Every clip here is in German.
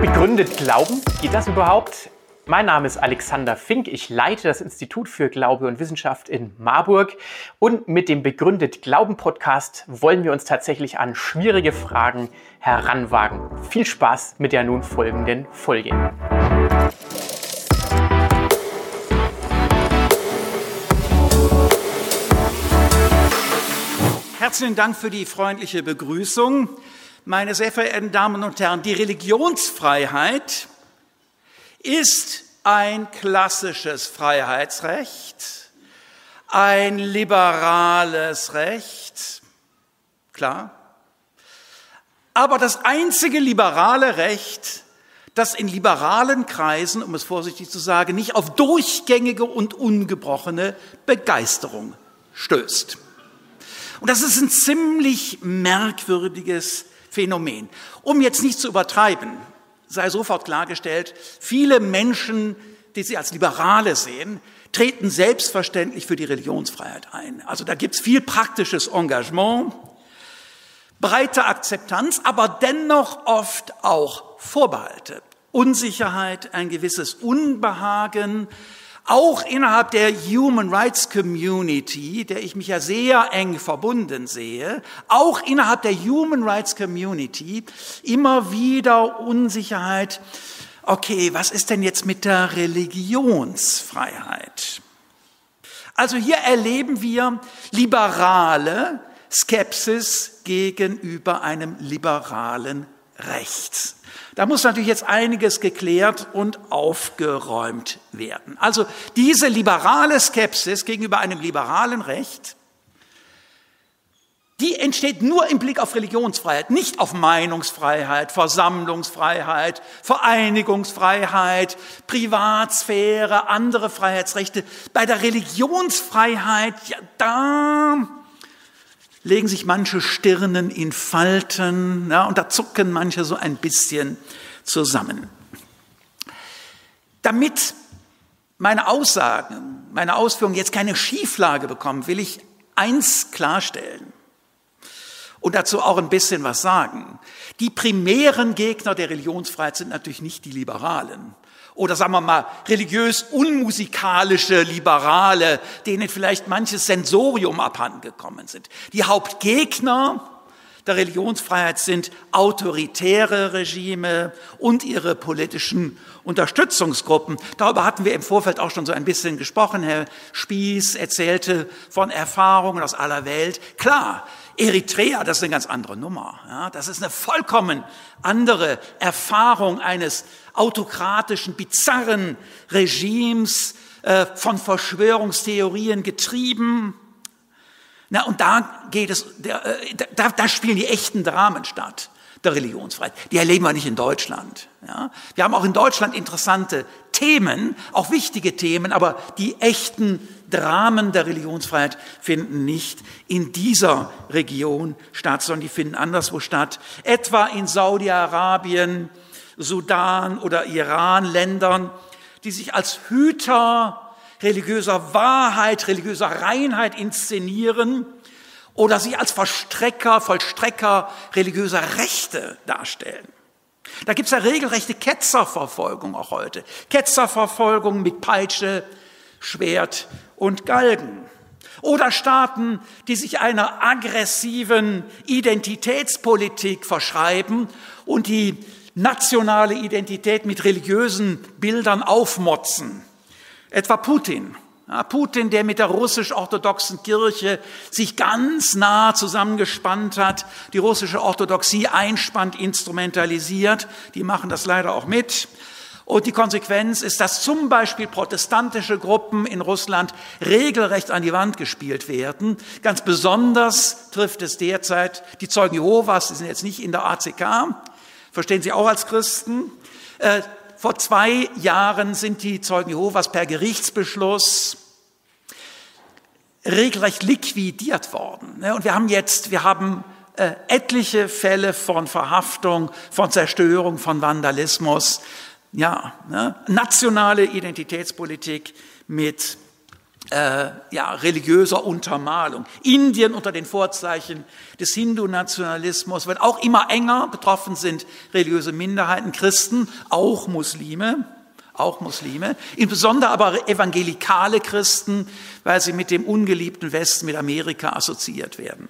Begründet Glauben? Geht das überhaupt? Mein Name ist Alexander Fink. Ich leite das Institut für Glaube und Wissenschaft in Marburg. Und mit dem Begründet Glauben Podcast wollen wir uns tatsächlich an schwierige Fragen heranwagen. Viel Spaß mit der nun folgenden Folge. Herzlichen Dank für die freundliche Begrüßung. Meine sehr verehrten Damen und Herren, die Religionsfreiheit ist ein klassisches Freiheitsrecht, ein liberales Recht, klar. Aber das einzige liberale Recht, das in liberalen Kreisen, um es vorsichtig zu sagen, nicht auf durchgängige und ungebrochene Begeisterung stößt. Und das ist ein ziemlich merkwürdiges Phänomen. Um jetzt nicht zu übertreiben, sei sofort klargestellt, viele Menschen, die sie als Liberale sehen, treten selbstverständlich für die Religionsfreiheit ein. Also da gibt's viel praktisches Engagement, breite Akzeptanz, aber dennoch oft auch Vorbehalte, Unsicherheit, ein gewisses Unbehagen, auch innerhalb der Human Rights Community, der ich mich ja sehr eng verbunden sehe, auch innerhalb der Human Rights Community immer wieder Unsicherheit. Okay, was ist denn jetzt mit der Religionsfreiheit? Also hier erleben wir liberale Skepsis gegenüber einem liberalen Recht. Da muss natürlich jetzt einiges geklärt und aufgeräumt werden. Also diese liberale Skepsis gegenüber einem liberalen Recht, die entsteht nur im Blick auf Religionsfreiheit, nicht auf Meinungsfreiheit, Versammlungsfreiheit, Vereinigungsfreiheit, Privatsphäre, andere Freiheitsrechte. Bei der Religionsfreiheit, ja, da legen sich manche Stirnen in Falten ja, und da zucken manche so ein bisschen zusammen. Damit meine Aussagen, meine Ausführungen jetzt keine Schieflage bekommen, will ich eins klarstellen und dazu auch ein bisschen was sagen. Die primären Gegner der Religionsfreiheit sind natürlich nicht die Liberalen oder sagen wir mal religiös unmusikalische Liberale, denen vielleicht manches Sensorium abhandengekommen sind. Die Hauptgegner der Religionsfreiheit sind autoritäre Regime und ihre politischen Unterstützungsgruppen. Darüber hatten wir im Vorfeld auch schon so ein bisschen gesprochen. Herr Spieß erzählte von Erfahrungen aus aller Welt. Klar, Eritrea, das ist eine ganz andere Nummer. Ja, das ist eine vollkommen andere Erfahrung eines autokratischen, bizarren Regimes, äh, von Verschwörungstheorien getrieben. Na, und da geht es, äh, da, da spielen die echten Dramen statt der Religionsfreiheit. Die erleben wir nicht in Deutschland. Ja? Wir haben auch in Deutschland interessante Themen, auch wichtige Themen, aber die echten Dramen der Religionsfreiheit finden nicht in dieser Region statt, sondern die finden anderswo statt. Etwa in Saudi-Arabien, Sudan oder Iran, Ländern, die sich als Hüter religiöser Wahrheit, religiöser Reinheit inszenieren oder sie als Verstrecker, Vollstrecker religiöser Rechte darstellen. Da gibt es ja regelrechte Ketzerverfolgung auch heute. Ketzerverfolgung mit Peitsche, Schwert und Galgen. Oder Staaten, die sich einer aggressiven Identitätspolitik verschreiben und die nationale Identität mit religiösen Bildern aufmotzen. Etwa Putin. Ja, Putin, der mit der russisch-orthodoxen Kirche sich ganz nah zusammengespannt hat, die russische Orthodoxie einspannt, instrumentalisiert, die machen das leider auch mit. Und die Konsequenz ist, dass zum Beispiel protestantische Gruppen in Russland regelrecht an die Wand gespielt werden. Ganz besonders trifft es derzeit die Zeugen Jehovas, die sind jetzt nicht in der ACK, verstehen Sie auch als Christen. Äh, vor zwei Jahren sind die Zeugen Jehovas per Gerichtsbeschluss regelrecht liquidiert worden. Ne? Und wir haben jetzt, wir haben äh, etliche Fälle von Verhaftung, von Zerstörung, von Vandalismus. Ja, ne? nationale Identitätspolitik mit äh, ja, religiöser Untermalung. Indien unter den Vorzeichen des Hindu-Nationalismus wird auch immer enger. Betroffen sind religiöse Minderheiten, Christen, auch Muslime, auch Muslime, insbesondere aber evangelikale Christen, weil sie mit dem ungeliebten Westen, mit Amerika assoziiert werden.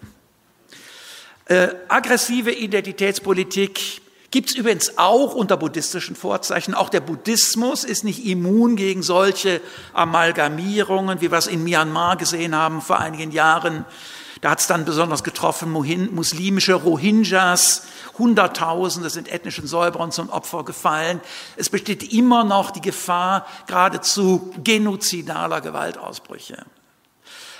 Äh, aggressive Identitätspolitik Gibt es übrigens auch unter buddhistischen Vorzeichen. Auch der Buddhismus ist nicht immun gegen solche Amalgamierungen, wie wir es in Myanmar gesehen haben vor einigen Jahren. Da hat es dann besonders getroffen, muslimische Rohingyas, Hunderttausende sind ethnischen Säuberern zum Opfer gefallen. Es besteht immer noch die Gefahr geradezu genozidaler Gewaltausbrüche.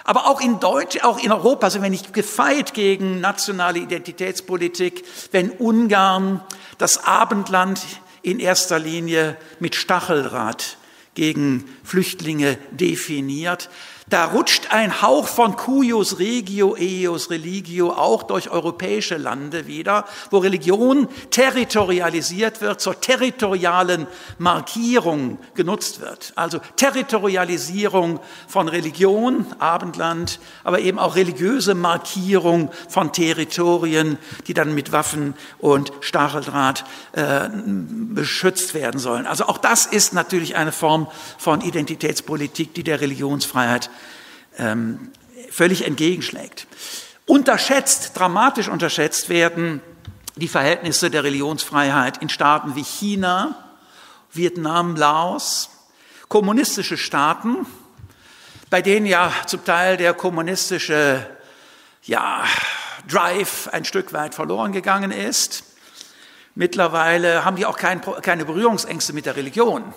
Aber auch in Deutsch, auch in Europa sind wir nicht gefeit gegen nationale Identitätspolitik, wenn Ungarn das Abendland in erster Linie mit Stacheldraht gegen Flüchtlinge definiert. Da rutscht ein Hauch von cuius regio, eius religio auch durch europäische Lande wieder, wo Religion territorialisiert wird, zur territorialen Markierung genutzt wird. Also Territorialisierung von Religion, Abendland, aber eben auch religiöse Markierung von Territorien, die dann mit Waffen und Stacheldraht äh, beschützt werden sollen. Also auch das ist natürlich eine Form von Identitätspolitik, die der Religionsfreiheit ähm, völlig entgegenschlägt. Unterschätzt, dramatisch unterschätzt werden die Verhältnisse der Religionsfreiheit in Staaten wie China, Vietnam, Laos, kommunistische Staaten, bei denen ja zum Teil der kommunistische ja, Drive ein Stück weit verloren gegangen ist. Mittlerweile haben die auch kein, keine Berührungsängste mit der Religion.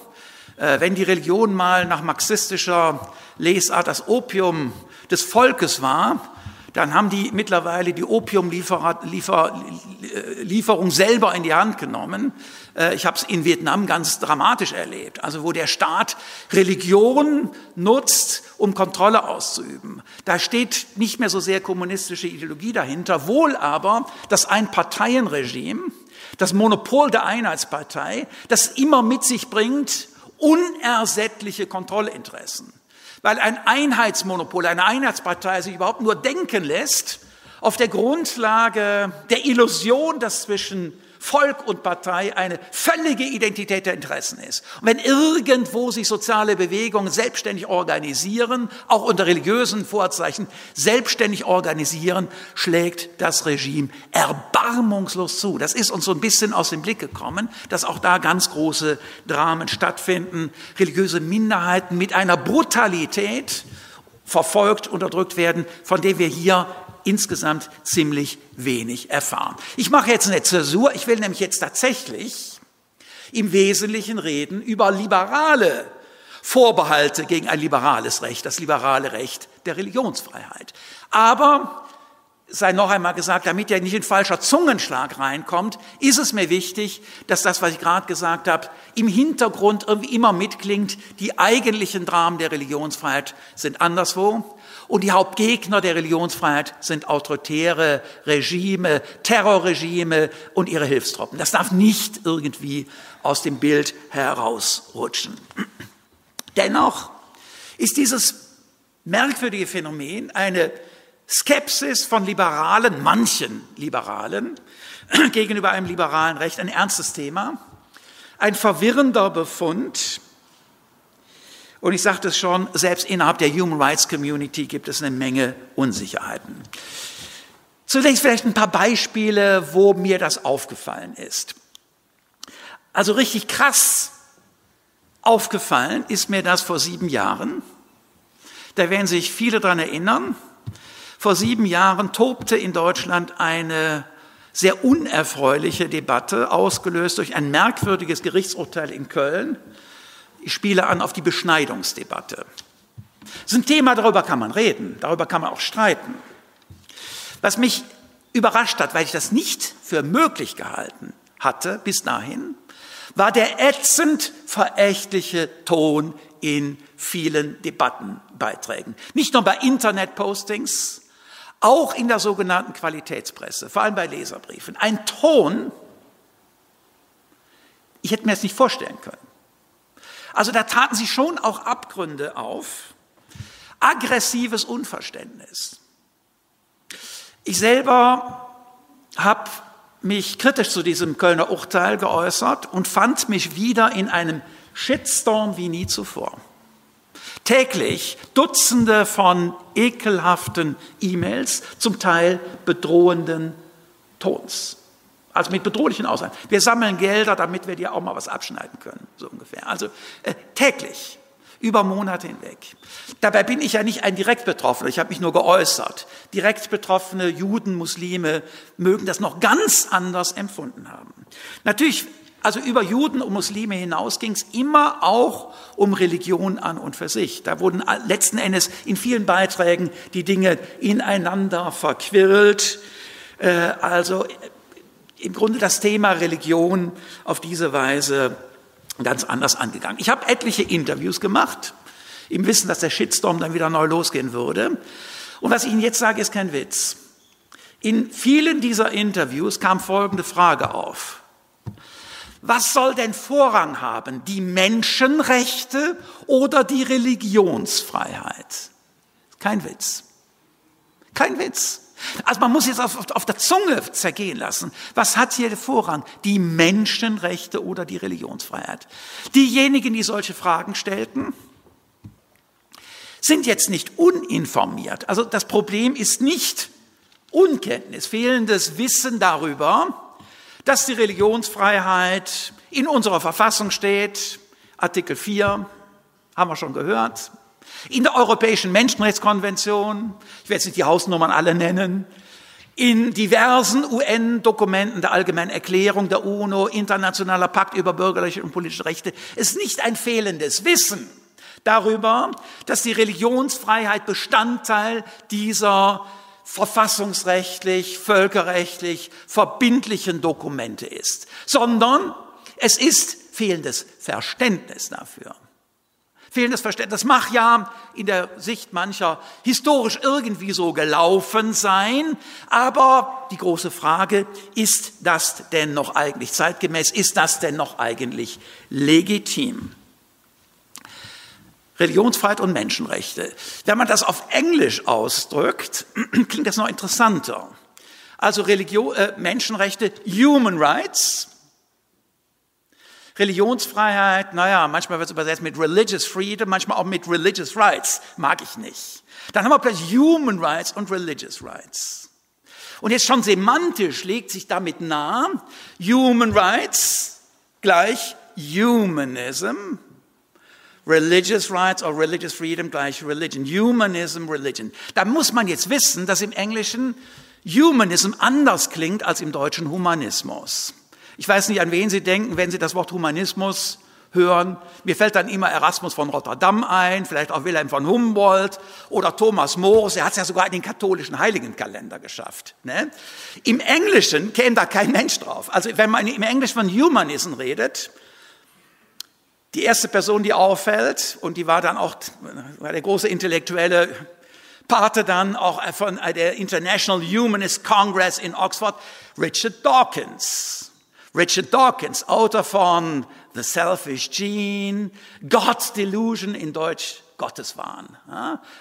Äh, wenn die Religion mal nach marxistischer Lesart das Opium des Volkes war, dann haben die mittlerweile die Opiumlieferung selber in die Hand genommen. Äh, ich habe es in Vietnam ganz dramatisch erlebt, also wo der Staat Religion nutzt, um Kontrolle auszuüben. Da steht nicht mehr so sehr kommunistische Ideologie dahinter, wohl aber das Einparteienregime, das Monopol der Einheitspartei, das immer mit sich bringt, unersättliche Kontrollinteressen. Weil ein Einheitsmonopol, eine Einheitspartei sich überhaupt nur denken lässt auf der Grundlage der Illusion, dass zwischen Volk und Partei eine völlige Identität der Interessen ist. Und wenn irgendwo sich soziale Bewegungen selbstständig organisieren, auch unter religiösen Vorzeichen selbstständig organisieren, schlägt das Regime erbarmungslos zu. Das ist uns so ein bisschen aus dem Blick gekommen, dass auch da ganz große Dramen stattfinden, religiöse Minderheiten mit einer Brutalität verfolgt, unterdrückt werden, von der wir hier insgesamt ziemlich wenig erfahren. Ich mache jetzt eine Zäsur. Ich will nämlich jetzt tatsächlich im Wesentlichen reden über liberale Vorbehalte gegen ein liberales Recht, das liberale Recht der Religionsfreiheit. Aber sei noch einmal gesagt, damit ja nicht ein falscher Zungenschlag reinkommt, ist es mir wichtig, dass das, was ich gerade gesagt habe, im Hintergrund irgendwie immer mitklingt. Die eigentlichen Dramen der Religionsfreiheit sind anderswo. Und die Hauptgegner der Religionsfreiheit sind autoritäre Regime, Terrorregime und ihre Hilfstruppen. Das darf nicht irgendwie aus dem Bild herausrutschen. Dennoch ist dieses merkwürdige Phänomen eine Skepsis von Liberalen, manchen Liberalen, gegenüber einem liberalen Recht ein ernstes Thema, ein verwirrender Befund, und ich sagte es schon, selbst innerhalb der Human Rights Community gibt es eine Menge Unsicherheiten. Zunächst vielleicht ein paar Beispiele, wo mir das aufgefallen ist. Also richtig krass aufgefallen ist mir das vor sieben Jahren. Da werden sich viele daran erinnern. Vor sieben Jahren tobte in Deutschland eine sehr unerfreuliche Debatte, ausgelöst durch ein merkwürdiges Gerichtsurteil in Köln, ich spiele an auf die Beschneidungsdebatte. Das ist ein Thema, darüber kann man reden, darüber kann man auch streiten. Was mich überrascht hat, weil ich das nicht für möglich gehalten hatte bis dahin, war der ätzend verächtliche Ton in vielen Debattenbeiträgen. Nicht nur bei Internetpostings, auch in der sogenannten Qualitätspresse, vor allem bei Leserbriefen. Ein Ton, ich hätte mir das nicht vorstellen können. Also da taten sich schon auch Abgründe auf. aggressives Unverständnis. Ich selber habe mich kritisch zu diesem Kölner Urteil geäußert und fand mich wieder in einem Shitstorm wie nie zuvor. Täglich Dutzende von ekelhaften E-Mails, zum Teil bedrohenden Tons. Also mit bedrohlichen Aussagen. Wir sammeln Gelder, damit wir dir auch mal was abschneiden können, so ungefähr. Also äh, täglich, über Monate hinweg. Dabei bin ich ja nicht ein direkt Betroffener, ich habe mich nur geäußert. Direkt Betroffene Juden, Muslime mögen das noch ganz anders empfunden haben. Natürlich, also über Juden und Muslime hinaus ging es immer auch um Religion an und für sich. Da wurden letzten Endes in vielen Beiträgen die Dinge ineinander verquirlt. Äh, also im Grunde das Thema Religion auf diese Weise ganz anders angegangen. Ich habe etliche Interviews gemacht, im Wissen, dass der Shitstorm dann wieder neu losgehen würde. Und was ich Ihnen jetzt sage, ist kein Witz. In vielen dieser Interviews kam folgende Frage auf. Was soll denn Vorrang haben, die Menschenrechte oder die Religionsfreiheit? Kein Witz. Kein Witz. Also man muss jetzt auf, auf der Zunge zergehen lassen. Was hat hier Vorrang? Die Menschenrechte oder die Religionsfreiheit? Diejenigen, die solche Fragen stellten, sind jetzt nicht uninformiert. Also das Problem ist nicht Unkenntnis, fehlendes Wissen darüber, dass die Religionsfreiheit in unserer Verfassung steht, Artikel 4, haben wir schon gehört, in der Europäischen Menschenrechtskonvention, ich werde jetzt nicht die Hausnummern alle nennen, in diversen UN-Dokumenten der Allgemeinen Erklärung der UNO, Internationaler Pakt über bürgerliche und politische Rechte, ist nicht ein fehlendes Wissen darüber, dass die Religionsfreiheit Bestandteil dieser verfassungsrechtlich, völkerrechtlich verbindlichen Dokumente ist, sondern es ist fehlendes Verständnis dafür. Fehlendes Verständnis. Das mag ja in der Sicht mancher historisch irgendwie so gelaufen sein, aber die große Frage, ist das denn noch eigentlich zeitgemäß? Ist das denn noch eigentlich legitim? Religionsfreiheit und Menschenrechte. Wenn man das auf Englisch ausdrückt, klingt das noch interessanter. Also Religion, äh, Menschenrechte, Human Rights, Religionsfreiheit, naja, manchmal wird es übersetzt mit Religious Freedom, manchmal auch mit Religious Rights, mag ich nicht. Dann haben wir plötzlich Human Rights und Religious Rights. Und jetzt schon semantisch legt sich damit nahe, Human Rights gleich Humanism, Religious Rights or Religious Freedom gleich Religion, Humanism, Religion. Da muss man jetzt wissen, dass im Englischen Humanism anders klingt als im Deutschen Humanismus. Ich weiß nicht, an wen Sie denken, wenn Sie das Wort Humanismus hören. Mir fällt dann immer Erasmus von Rotterdam ein, vielleicht auch Wilhelm von Humboldt oder Thomas Morus. Er hat es ja sogar in den katholischen Heiligenkalender geschafft. Ne? Im Englischen käme da kein Mensch drauf. Also wenn man im Englischen von Humanism redet, die erste Person, die auffällt, und die war dann auch war der große intellektuelle Pate dann auch von der International Humanist Congress in Oxford, Richard Dawkins. Richard Dawkins, Autor von The Selfish Gene, God's Delusion in Deutsch Gotteswahn.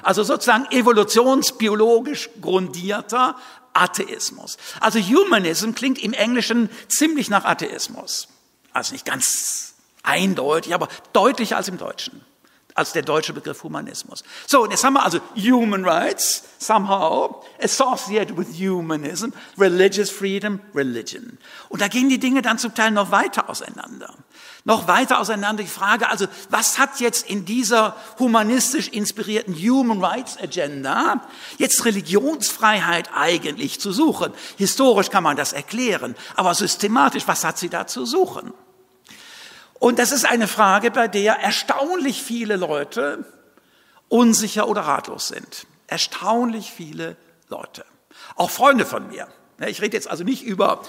Also sozusagen evolutionsbiologisch grundierter Atheismus. Also Humanism klingt im Englischen ziemlich nach Atheismus. Also nicht ganz eindeutig, aber deutlicher als im Deutschen als der deutsche Begriff Humanismus. So, und jetzt haben wir also Human Rights, somehow associated with humanism, religious freedom, religion. Und da gehen die Dinge dann zum Teil noch weiter auseinander. Noch weiter auseinander die Frage, also was hat jetzt in dieser humanistisch inspirierten Human Rights Agenda jetzt Religionsfreiheit eigentlich zu suchen? Historisch kann man das erklären, aber systematisch, was hat sie da zu suchen? Und das ist eine Frage, bei der erstaunlich viele Leute unsicher oder ratlos sind. Erstaunlich viele Leute. Auch Freunde von mir. Ich rede jetzt also nicht über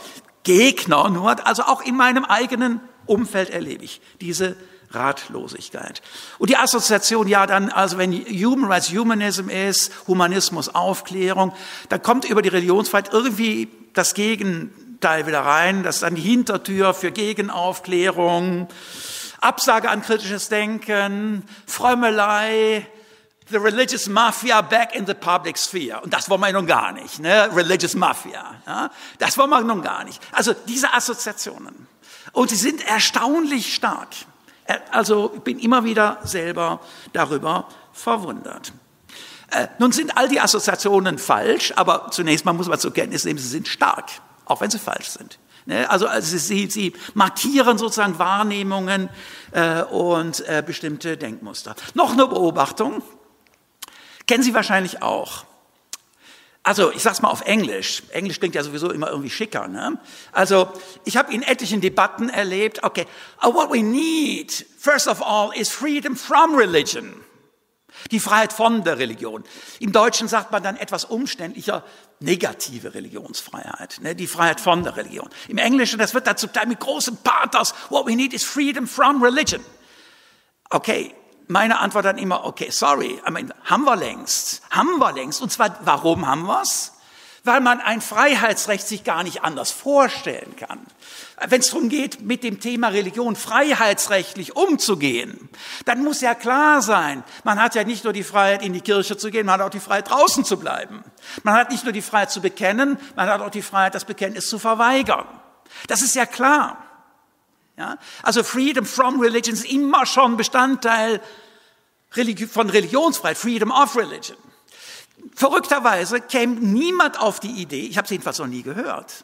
Gegner, nur also auch in meinem eigenen Umfeld erlebe ich diese Ratlosigkeit. Und die Assoziation, ja, dann, also wenn Human Rights Humanism ist, Humanismus Aufklärung, dann kommt über die Religionsfreiheit irgendwie das Gegen, Teil wieder rein. Das ist dann die Hintertür für Gegenaufklärung, Absage an kritisches Denken, Frömmelei, the religious mafia back in the public sphere. Und das wollen wir nun gar nicht, ne? Religious mafia. Ja? Das wollen wir nun gar nicht. Also diese Assoziationen. Und sie sind erstaunlich stark. Also ich bin immer wieder selber darüber verwundert. Äh, nun sind all die Assoziationen falsch, aber zunächst mal muss man zur Kenntnis nehmen, sie sind stark, auch wenn sie falsch sind. Ne? Also, also sie, sie markieren sozusagen Wahrnehmungen äh, und äh, bestimmte Denkmuster. Noch eine Beobachtung, kennen Sie wahrscheinlich auch. Also ich sag's mal auf Englisch. Englisch klingt ja sowieso immer irgendwie schicker. Ne? Also ich habe in etlichen Debatten erlebt. Okay, oh, what we need first of all is freedom from religion. Die Freiheit von der Religion. Im Deutschen sagt man dann etwas umständlicher negative Religionsfreiheit, ne? die Freiheit von der Religion. Im Englischen, das wird dazu mit großem Pathos, what we need is freedom from religion. Okay, meine Antwort dann immer, okay, sorry, I mean, haben wir längst, haben wir längst. Und zwar, warum haben wir's? Weil man ein Freiheitsrecht sich gar nicht anders vorstellen kann. Wenn es darum geht, mit dem Thema Religion freiheitsrechtlich umzugehen, dann muss ja klar sein, man hat ja nicht nur die Freiheit, in die Kirche zu gehen, man hat auch die Freiheit, draußen zu bleiben. Man hat nicht nur die Freiheit zu bekennen, man hat auch die Freiheit, das Bekenntnis zu verweigern. Das ist ja klar. Ja? Also Freedom from Religion ist immer schon Bestandteil von Religionsfreiheit, Freedom of Religion. Verrückterweise käme niemand auf die Idee, ich habe es jedenfalls noch nie gehört,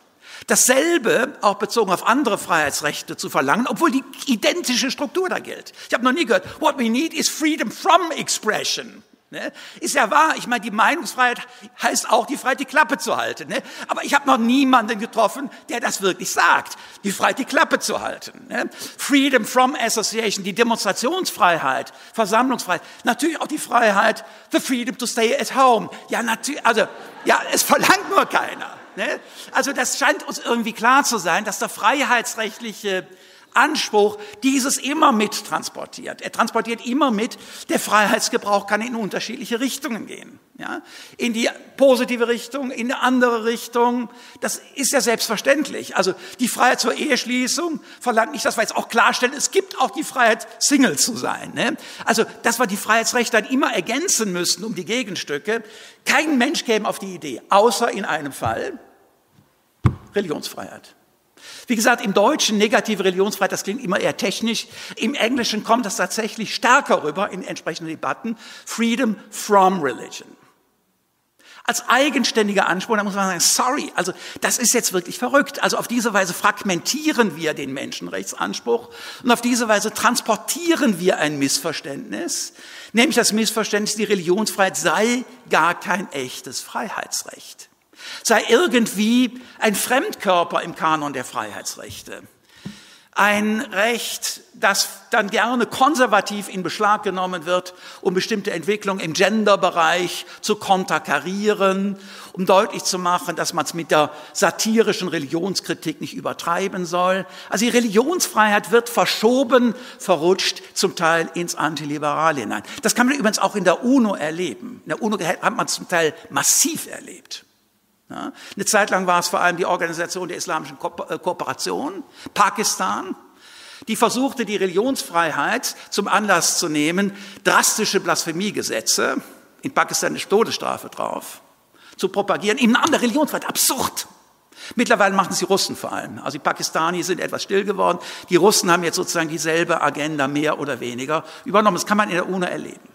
dasselbe auch bezogen auf andere Freiheitsrechte zu verlangen, obwohl die identische Struktur da gilt. Ich habe noch nie gehört, what we need is freedom from expression. Ne? Ist ja wahr. Ich meine, die Meinungsfreiheit heißt auch die Freiheit, die Klappe zu halten. Ne? Aber ich habe noch niemanden getroffen, der das wirklich sagt. Die Freiheit, die Klappe zu halten. Ne? Freedom from Association, die Demonstrationsfreiheit, Versammlungsfreiheit. Natürlich auch die Freiheit, the freedom to stay at home. Ja, natürlich. Also, ja, es verlangt nur keiner. Ne? Also, das scheint uns irgendwie klar zu sein, dass der freiheitsrechtliche Anspruch dieses immer mit transportiert. Er transportiert immer mit, der Freiheitsgebrauch kann in unterschiedliche Richtungen gehen. Ja? In die positive Richtung, in eine andere Richtung. Das ist ja selbstverständlich. Also die Freiheit zur Eheschließung verlangt nicht, dass wir jetzt auch klarstellen, es gibt auch die Freiheit, Single zu sein. Ne? Also, dass wir die Freiheitsrechte dann immer ergänzen müssen um die Gegenstücke. Kein Mensch käme auf die Idee, außer in einem Fall Religionsfreiheit. Wie gesagt, im Deutschen negative Religionsfreiheit, das klingt immer eher technisch. Im Englischen kommt das tatsächlich stärker rüber in entsprechenden Debatten. Freedom from religion. Als eigenständiger Anspruch, da muss man sagen, sorry, also das ist jetzt wirklich verrückt. Also auf diese Weise fragmentieren wir den Menschenrechtsanspruch und auf diese Weise transportieren wir ein Missverständnis, nämlich das Missverständnis, die Religionsfreiheit sei gar kein echtes Freiheitsrecht sei irgendwie ein Fremdkörper im Kanon der Freiheitsrechte. Ein Recht, das dann gerne konservativ in Beschlag genommen wird, um bestimmte Entwicklungen im Genderbereich zu konterkarieren, um deutlich zu machen, dass man es mit der satirischen Religionskritik nicht übertreiben soll. Also die Religionsfreiheit wird verschoben, verrutscht, zum Teil ins Antiliberale hinein. Das kann man übrigens auch in der UNO erleben. In der UNO hat man es zum Teil massiv erlebt. Eine Zeit lang war es vor allem die Organisation der Islamischen Ko äh, Kooperation, Pakistan, die versuchte, die Religionsfreiheit zum Anlass zu nehmen, drastische Blasphemiegesetze, in Pakistan ist Todesstrafe drauf, zu propagieren, im Namen der Religionsfreiheit. Absurd! Mittlerweile machen es die Russen vor allem. Also die Pakistanis sind etwas still geworden. Die Russen haben jetzt sozusagen dieselbe Agenda mehr oder weniger übernommen. Das kann man in der UNO erleben.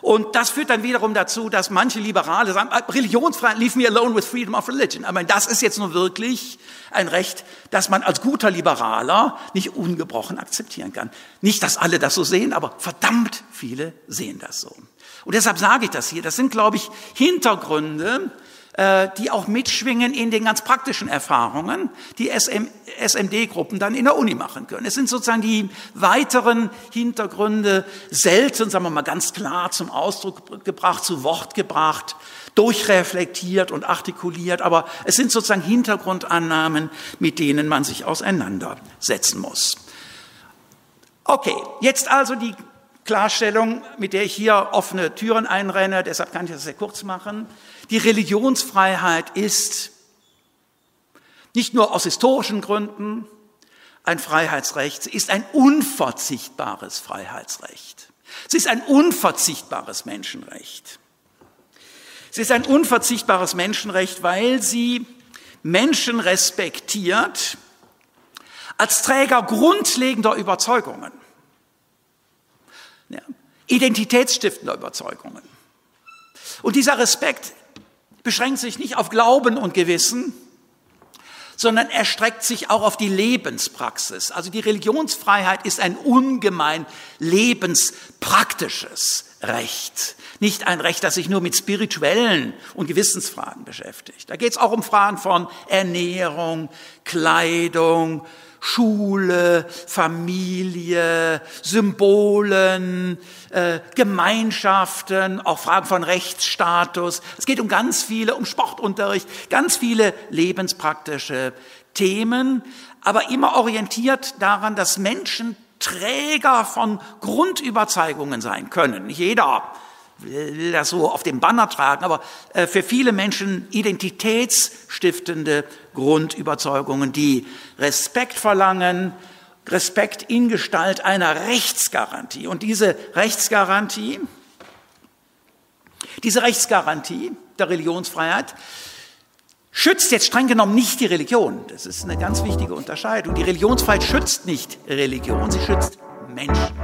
Und das führt dann wiederum dazu, dass manche Liberale sagen, ah, Religionsfreiheit, leave me alone with freedom of religion. Aber das ist jetzt nur wirklich ein Recht, das man als guter Liberaler nicht ungebrochen akzeptieren kann. Nicht, dass alle das so sehen, aber verdammt viele sehen das so. Und deshalb sage ich das hier. Das sind, glaube ich, Hintergründe, die auch mitschwingen in den ganz praktischen Erfahrungen, die SM, SMD-Gruppen dann in der Uni machen können. Es sind sozusagen die weiteren Hintergründe selten, sagen wir mal ganz klar zum Ausdruck gebracht, zu Wort gebracht, durchreflektiert und artikuliert, aber es sind sozusagen Hintergrundannahmen, mit denen man sich auseinandersetzen muss. Okay, jetzt also die Klarstellung, mit der ich hier offene Türen einrenne, deshalb kann ich das sehr kurz machen. Die Religionsfreiheit ist nicht nur aus historischen Gründen ein Freiheitsrecht, sie ist ein unverzichtbares Freiheitsrecht. Es ist ein unverzichtbares Menschenrecht. Es ist ein unverzichtbares Menschenrecht, weil sie Menschen respektiert als Träger grundlegender Überzeugungen, identitätsstiftender Überzeugungen. Und dieser Respekt beschränkt sich nicht auf Glauben und Gewissen, sondern erstreckt sich auch auf die Lebenspraxis. Also die Religionsfreiheit ist ein ungemein lebenspraktisches Recht. Nicht ein Recht, das sich nur mit spirituellen und Gewissensfragen beschäftigt. Da geht es auch um Fragen von Ernährung, Kleidung, Schule, Familie, Symbolen, äh, Gemeinschaften, auch Fragen von Rechtsstatus. Es geht um ganz viele, um Sportunterricht, ganz viele lebenspraktische Themen, aber immer orientiert daran, dass Menschen Träger von Grundüberzeugungen sein können. Nicht jeder will das so auf dem Banner tragen, aber äh, für viele Menschen identitätsstiftende Grundüberzeugungen, die Respekt verlangen, Respekt in Gestalt einer Rechtsgarantie. Und diese Rechtsgarantie, diese Rechtsgarantie der Religionsfreiheit schützt jetzt streng genommen nicht die Religion. Das ist eine ganz wichtige Unterscheidung. Die Religionsfreiheit schützt nicht Religion, sie schützt Menschen.